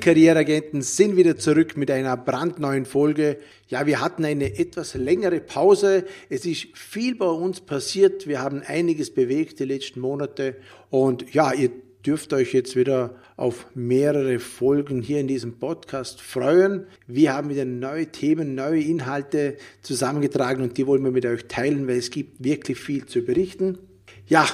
Karriereagenten sind wieder zurück mit einer brandneuen Folge. Ja, wir hatten eine etwas längere Pause. Es ist viel bei uns passiert. Wir haben einiges bewegt die letzten Monate. Und ja, ihr dürft euch jetzt wieder auf mehrere Folgen hier in diesem Podcast freuen. Wir haben wieder neue Themen, neue Inhalte zusammengetragen und die wollen wir mit euch teilen, weil es gibt wirklich viel zu berichten. Ja,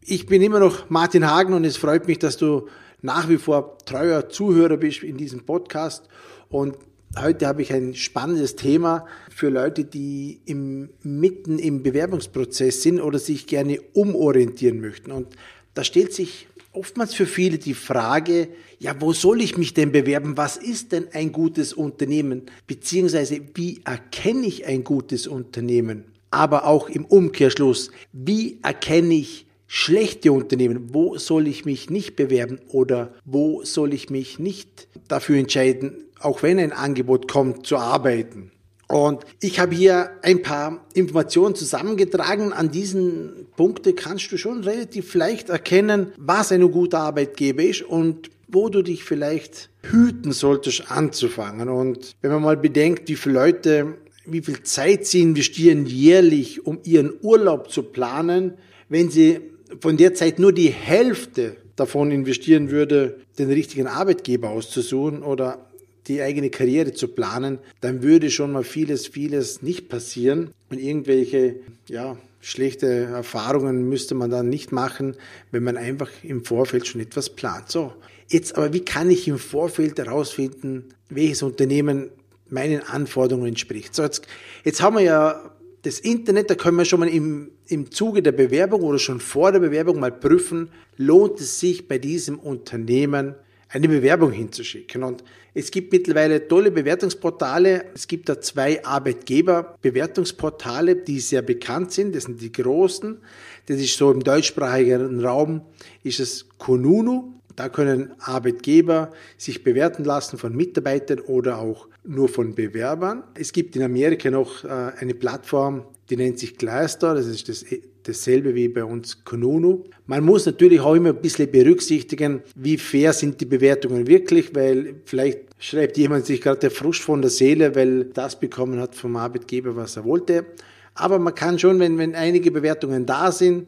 ich bin immer noch Martin Hagen und es freut mich, dass du nach wie vor treuer Zuhörer bist in diesem Podcast. Und heute habe ich ein spannendes Thema für Leute, die im, mitten im Bewerbungsprozess sind oder sich gerne umorientieren möchten. Und da stellt sich oftmals für viele die Frage, ja, wo soll ich mich denn bewerben? Was ist denn ein gutes Unternehmen? Beziehungsweise, wie erkenne ich ein gutes Unternehmen? Aber auch im Umkehrschluss, wie erkenne ich schlechte Unternehmen, wo soll ich mich nicht bewerben oder wo soll ich mich nicht dafür entscheiden, auch wenn ein Angebot kommt, zu arbeiten. Und ich habe hier ein paar Informationen zusammengetragen. An diesen Punkten kannst du schon relativ leicht erkennen, was ein guter Arbeitgeber ist und wo du dich vielleicht hüten solltest anzufangen. Und wenn man mal bedenkt, wie viele Leute, wie viel Zeit sie investieren jährlich, um ihren Urlaub zu planen, wenn sie von der Zeit nur die Hälfte davon investieren würde, den richtigen Arbeitgeber auszusuchen oder die eigene Karriere zu planen, dann würde schon mal vieles, vieles nicht passieren und irgendwelche, ja, schlechte Erfahrungen müsste man dann nicht machen, wenn man einfach im Vorfeld schon etwas plant. So. Jetzt aber, wie kann ich im Vorfeld herausfinden, welches Unternehmen meinen Anforderungen entspricht? So, jetzt, jetzt haben wir ja das Internet, da können wir schon mal im, im Zuge der Bewerbung oder schon vor der Bewerbung mal prüfen, lohnt es sich bei diesem Unternehmen eine Bewerbung hinzuschicken. Und es gibt mittlerweile tolle Bewertungsportale. Es gibt da zwei Arbeitgeberbewertungsportale, die sehr bekannt sind. Das sind die großen. Das ist so im deutschsprachigen Raum, ist es Konunu. Da können Arbeitgeber sich bewerten lassen von Mitarbeitern oder auch nur von Bewerbern. Es gibt in Amerika noch äh, eine Plattform, die nennt sich Glassdoor, das ist das, dasselbe wie bei uns Konunu. Man muss natürlich auch immer ein bisschen berücksichtigen, wie fair sind die Bewertungen wirklich, weil vielleicht schreibt jemand sich gerade der Frust von der Seele, weil das bekommen hat vom Arbeitgeber, was er wollte. Aber man kann schon, wenn, wenn einige Bewertungen da sind,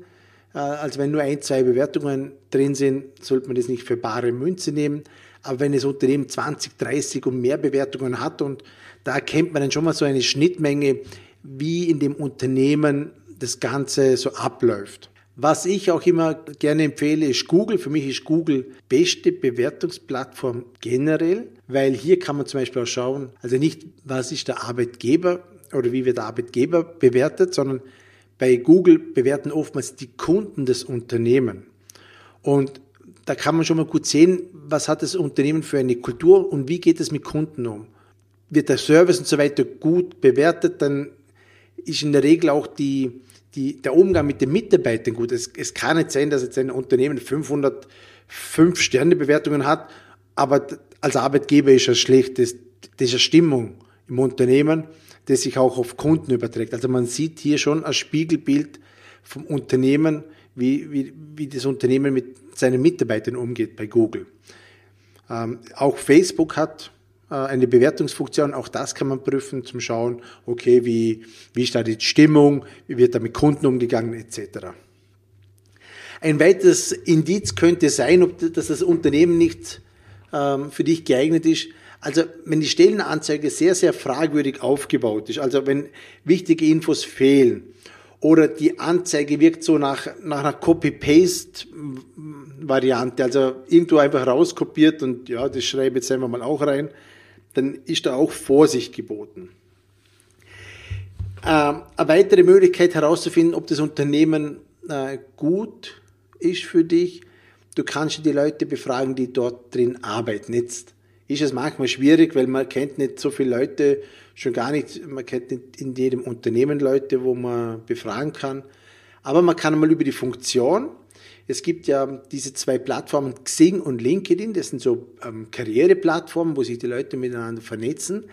also wenn nur ein, zwei Bewertungen drin sind, sollte man das nicht für bare Münze nehmen. Aber wenn das Unternehmen 20, 30 und mehr Bewertungen hat und da erkennt man dann schon mal so eine Schnittmenge, wie in dem Unternehmen das Ganze so abläuft. Was ich auch immer gerne empfehle, ist Google. Für mich ist Google beste Bewertungsplattform generell, weil hier kann man zum Beispiel auch schauen, also nicht, was ist der Arbeitgeber oder wie wird der Arbeitgeber bewertet, sondern bei Google bewerten oftmals die Kunden des Unternehmens. Und da kann man schon mal gut sehen, was hat das Unternehmen für eine Kultur und wie geht es mit Kunden um. Wird der Service und so weiter gut bewertet, dann ist in der Regel auch die, die, der Umgang mit den Mitarbeitern gut. Es, es kann nicht sein, dass jetzt ein Unternehmen 500 Fünf-Sterne-Bewertungen hat, aber als Arbeitgeber ist es schlecht. Das, das ist eine Stimmung im Unternehmen, das sich auch auf Kunden überträgt. Also man sieht hier schon ein Spiegelbild vom Unternehmen, wie, wie, wie das Unternehmen mit seinen Mitarbeitern umgeht bei Google. Ähm, auch Facebook hat äh, eine Bewertungsfunktion, auch das kann man prüfen, zum Schauen, okay, wie, wie ist da die Stimmung, wie wird da mit Kunden umgegangen, etc. Ein weiteres Indiz könnte sein, ob dass das Unternehmen nicht ähm, für dich geeignet ist. Also wenn die Stellenanzeige sehr, sehr fragwürdig aufgebaut ist, also wenn wichtige Infos fehlen oder die Anzeige wirkt so nach, nach einer Copy-Paste-Variante, also irgendwo einfach rauskopiert und ja, das schreibe ich jetzt einfach mal auch rein, dann ist da auch Vorsicht geboten. Ähm, eine weitere Möglichkeit herauszufinden, ob das Unternehmen äh, gut ist für dich, du kannst die Leute befragen, die dort drin arbeiten. Jetzt ist es manchmal schwierig, weil man kennt nicht so viele Leute, schon gar nicht, man kennt nicht in jedem Unternehmen Leute, wo man befragen kann. Aber man kann mal über die Funktion es gibt ja diese zwei Plattformen, Xing und LinkedIn, das sind so ähm, Karriereplattformen, wo sich die Leute miteinander vernetzen.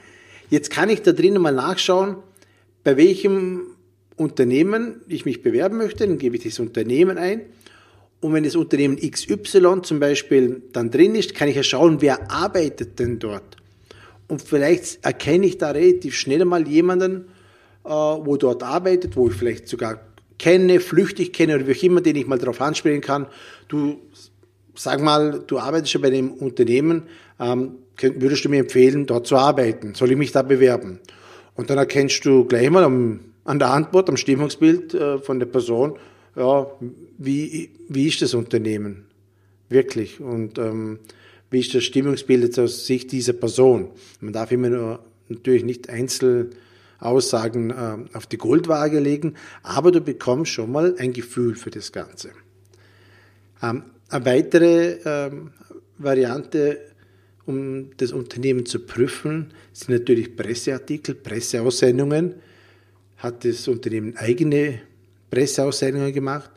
Jetzt kann ich da drinnen mal nachschauen, bei welchem Unternehmen ich mich bewerben möchte, dann gebe ich das Unternehmen ein Und wenn das Unternehmen XY zum Beispiel dann drin ist, kann ich ja schauen, wer arbeitet denn dort. Und vielleicht erkenne ich da relativ schnell mal jemanden, äh, wo dort arbeitet, wo ich vielleicht sogar kenne, flüchtig kenne oder wie auch immer, den ich mal darauf ansprechen kann. Du, sag mal, du arbeitest schon bei dem Unternehmen, ähm, würdest du mir empfehlen, dort zu arbeiten? Soll ich mich da bewerben? Und dann erkennst du gleich mal am, an der Antwort, am Stimmungsbild äh, von der Person, ja, wie, wie ist das Unternehmen? Wirklich. Und ähm, wie ist das Stimmungsbild aus Sicht dieser Person? Man darf immer nur natürlich nicht Einzelaussagen äh, auf die Goldwaage legen, aber du bekommst schon mal ein Gefühl für das Ganze. Ähm, eine weitere ähm, Variante, um das Unternehmen zu prüfen, sind natürlich Presseartikel, Presseaussendungen. Hat das Unternehmen eigene Presseaussendungen gemacht?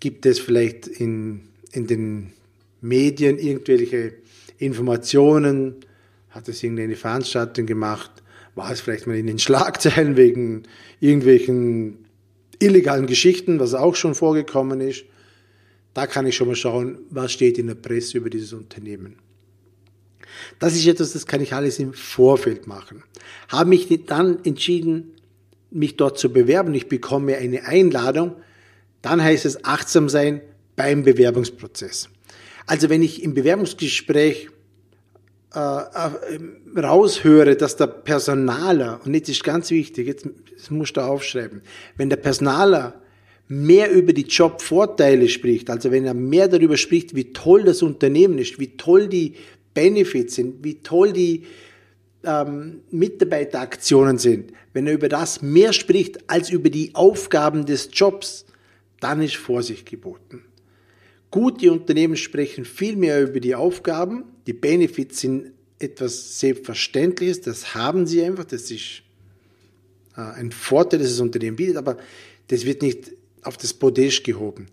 Gibt es vielleicht in, in den Medien irgendwelche Informationen? Hat es irgendeine Veranstaltung gemacht? War es vielleicht mal in den Schlagzeilen wegen irgendwelchen illegalen Geschichten, was auch schon vorgekommen ist? Da kann ich schon mal schauen, was steht in der Presse über dieses Unternehmen. Das ist etwas, das kann ich alles im Vorfeld machen. Habe mich dann entschieden, mich dort zu bewerben, ich bekomme eine Einladung, dann heißt es achtsam sein beim Bewerbungsprozess. Also wenn ich im Bewerbungsgespräch äh, äh, raushöre, dass der Personaler, und jetzt ist ganz wichtig, jetzt das musst du aufschreiben, wenn der Personaler mehr über die Jobvorteile spricht, also wenn er mehr darüber spricht, wie toll das Unternehmen ist, wie toll die Benefits sind, wie toll die ähm, Mitarbeiteraktionen sind, wenn er über das mehr spricht als über die Aufgaben des Jobs, dann ist Vorsicht geboten. Gute Unternehmen sprechen viel mehr über die Aufgaben. Die Benefits sind etwas Selbstverständliches, das haben sie einfach, das ist äh, ein Vorteil, das das Unternehmen bietet, aber das wird nicht auf das Podest gehoben.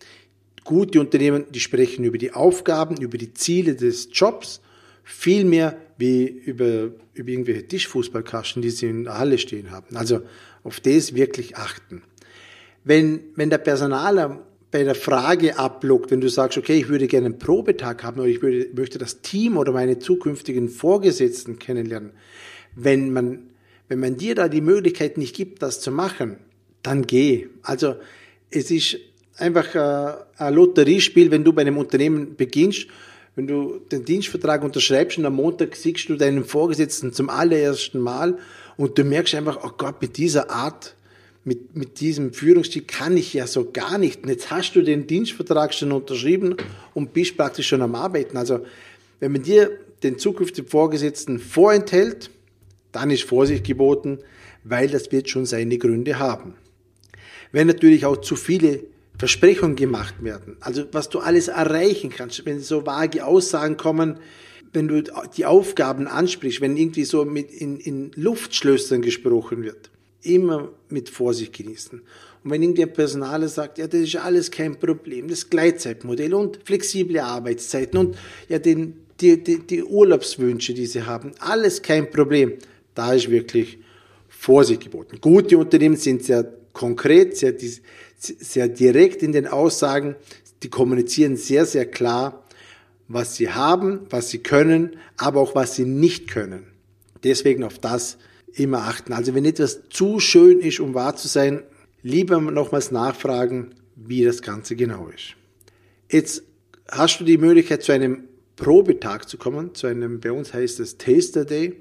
Gute Unternehmen, die sprechen über die Aufgaben, über die Ziele des Jobs, viel mehr wie über, über irgendwelche Tischfußballkasten, die sie in der Halle stehen haben. Also auf das wirklich achten. Wenn, wenn der Personaler bei der Frage abblockt, wenn du sagst, okay, ich würde gerne einen Probetag haben oder ich würde, möchte das Team oder meine zukünftigen Vorgesetzten kennenlernen, wenn man, wenn man dir da die Möglichkeit nicht gibt, das zu machen, dann geh. Also es ist einfach äh, ein Lotteriespiel, wenn du bei einem Unternehmen beginnst, wenn du den Dienstvertrag unterschreibst und am Montag siehst du deinen Vorgesetzten zum allerersten Mal und du merkst einfach, oh Gott, mit dieser Art, mit, mit diesem Führungsstil kann ich ja so gar nicht. Und jetzt hast du den Dienstvertrag schon unterschrieben und bist praktisch schon am Arbeiten. Also wenn man dir den zukünftigen Vorgesetzten vorenthält, dann ist Vorsicht geboten, weil das wird schon seine Gründe haben wenn natürlich auch zu viele Versprechungen gemacht werden. Also was du alles erreichen kannst, wenn so vage Aussagen kommen, wenn du die Aufgaben ansprichst, wenn irgendwie so mit in, in Luftschlössern gesprochen wird, immer mit Vorsicht genießen. Und wenn irgendein Personaler sagt, ja, das ist alles kein Problem, das Gleitzeitmodell und flexible Arbeitszeiten und ja, den, die, die, die Urlaubswünsche, die sie haben, alles kein Problem, da ist wirklich Vorsicht geboten. Gute Unternehmen sind sehr konkret, sehr, sehr direkt in den Aussagen. Die kommunizieren sehr, sehr klar, was sie haben, was sie können, aber auch was sie nicht können. Deswegen auf das immer achten. Also wenn etwas zu schön ist, um wahr zu sein, lieber nochmals nachfragen, wie das Ganze genau ist. Jetzt hast du die Möglichkeit, zu einem Probetag zu kommen, zu einem, bei uns heißt es Taster Day,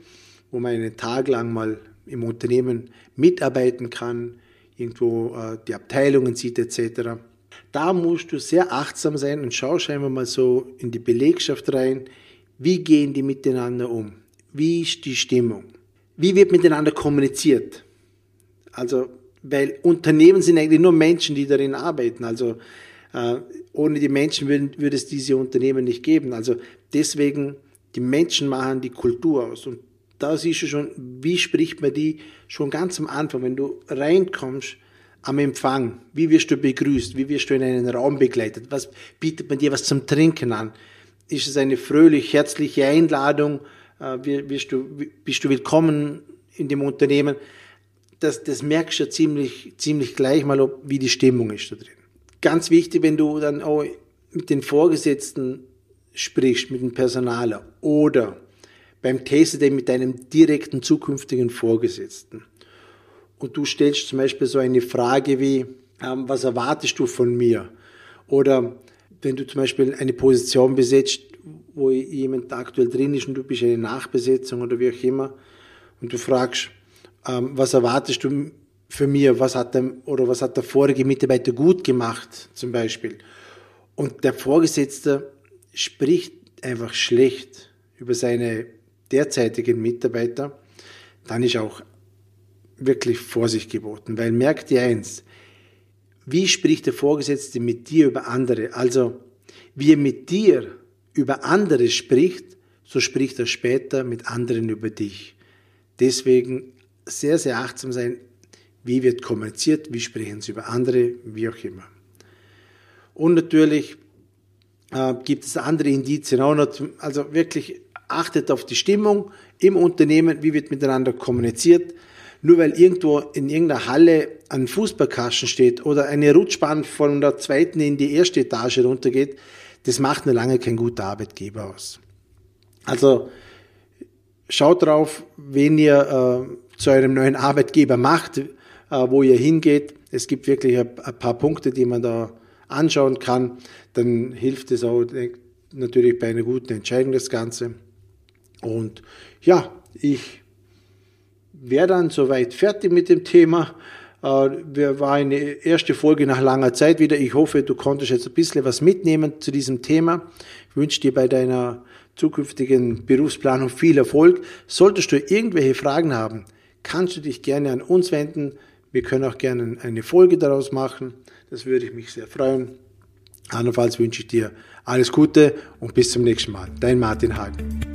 wo man einen Tag lang mal im Unternehmen mitarbeiten kann, irgendwo äh, die Abteilungen sieht etc. Da musst du sehr achtsam sein und schau scheinbar mal so in die Belegschaft rein, wie gehen die miteinander um? Wie ist die Stimmung? Wie wird miteinander kommuniziert? Also, weil Unternehmen sind eigentlich nur Menschen, die darin arbeiten. Also äh, ohne die Menschen würden, würde es diese Unternehmen nicht geben. Also deswegen, die Menschen machen die Kultur aus. Und da siehst du schon, wie spricht man die schon ganz am Anfang, wenn du reinkommst am Empfang, wie wirst du begrüßt, wie wirst du in einen Raum begleitet, was bietet man dir was zum Trinken an, ist es eine fröhlich, herzliche Einladung, äh, wirst du, bist du willkommen in dem Unternehmen, das, das merkst du ziemlich, ziemlich gleich mal, ob, wie die Stimmung ist da drin. Ganz wichtig, wenn du dann auch mit den Vorgesetzten sprichst, mit dem Personaler oder beim Taste mit deinem direkten zukünftigen Vorgesetzten und du stellst zum Beispiel so eine Frage wie, ähm, was erwartest du von mir? Oder wenn du zum Beispiel eine Position besetzt, wo jemand aktuell drin ist und du bist eine Nachbesetzung oder wie auch immer und du fragst, ähm, was erwartest du für mir, was hat der, oder was hat der vorige Mitarbeiter gut gemacht zum Beispiel. Und der Vorgesetzte spricht einfach schlecht über seine derzeitigen Mitarbeiter, dann ist auch wirklich Vorsicht geboten, weil merkt ihr eins, wie spricht der Vorgesetzte mit dir über andere? Also, wie er mit dir über andere spricht, so spricht er später mit anderen über dich. Deswegen sehr, sehr achtsam sein, wie wird kommuniziert, wie sprechen sie über andere, wie auch immer. Und natürlich äh, gibt es andere Indizien auch noch, also wirklich achtet auf die Stimmung im Unternehmen, wie wird miteinander kommuniziert. Nur weil irgendwo in irgendeiner Halle ein Fußballkasten steht oder eine Rutschbahn von der zweiten in die erste Etage runtergeht, das macht noch lange kein guter Arbeitgeber aus. Also schaut drauf, wen ihr äh, zu eurem neuen Arbeitgeber macht, äh, wo ihr hingeht. Es gibt wirklich ein, ein, paar Punkte, die man da anschauen kann. Dann hilft es auch natürlich bei einer guten Entscheidung das Ganze. Und ja, ich wäre dann soweit fertig mit dem Thema. Äh, wir war eine erste Folge nach langer Zeit wieder. Ich hoffe, du konntest jetzt ein bisschen was mitnehmen zu diesem Thema. Ich wünsche dir bei deiner zukünftigen Berufsplanung viel Erfolg. Solltest du irgendwelche Fragen haben, kannst du dich gerne an uns wenden. Wir können auch gerne eine Folge daraus machen. Das würde ich mich sehr freuen. Andernfalls wünsche ich dir alles Gute und bis zum nächsten Mal. Dein Martin Hagen.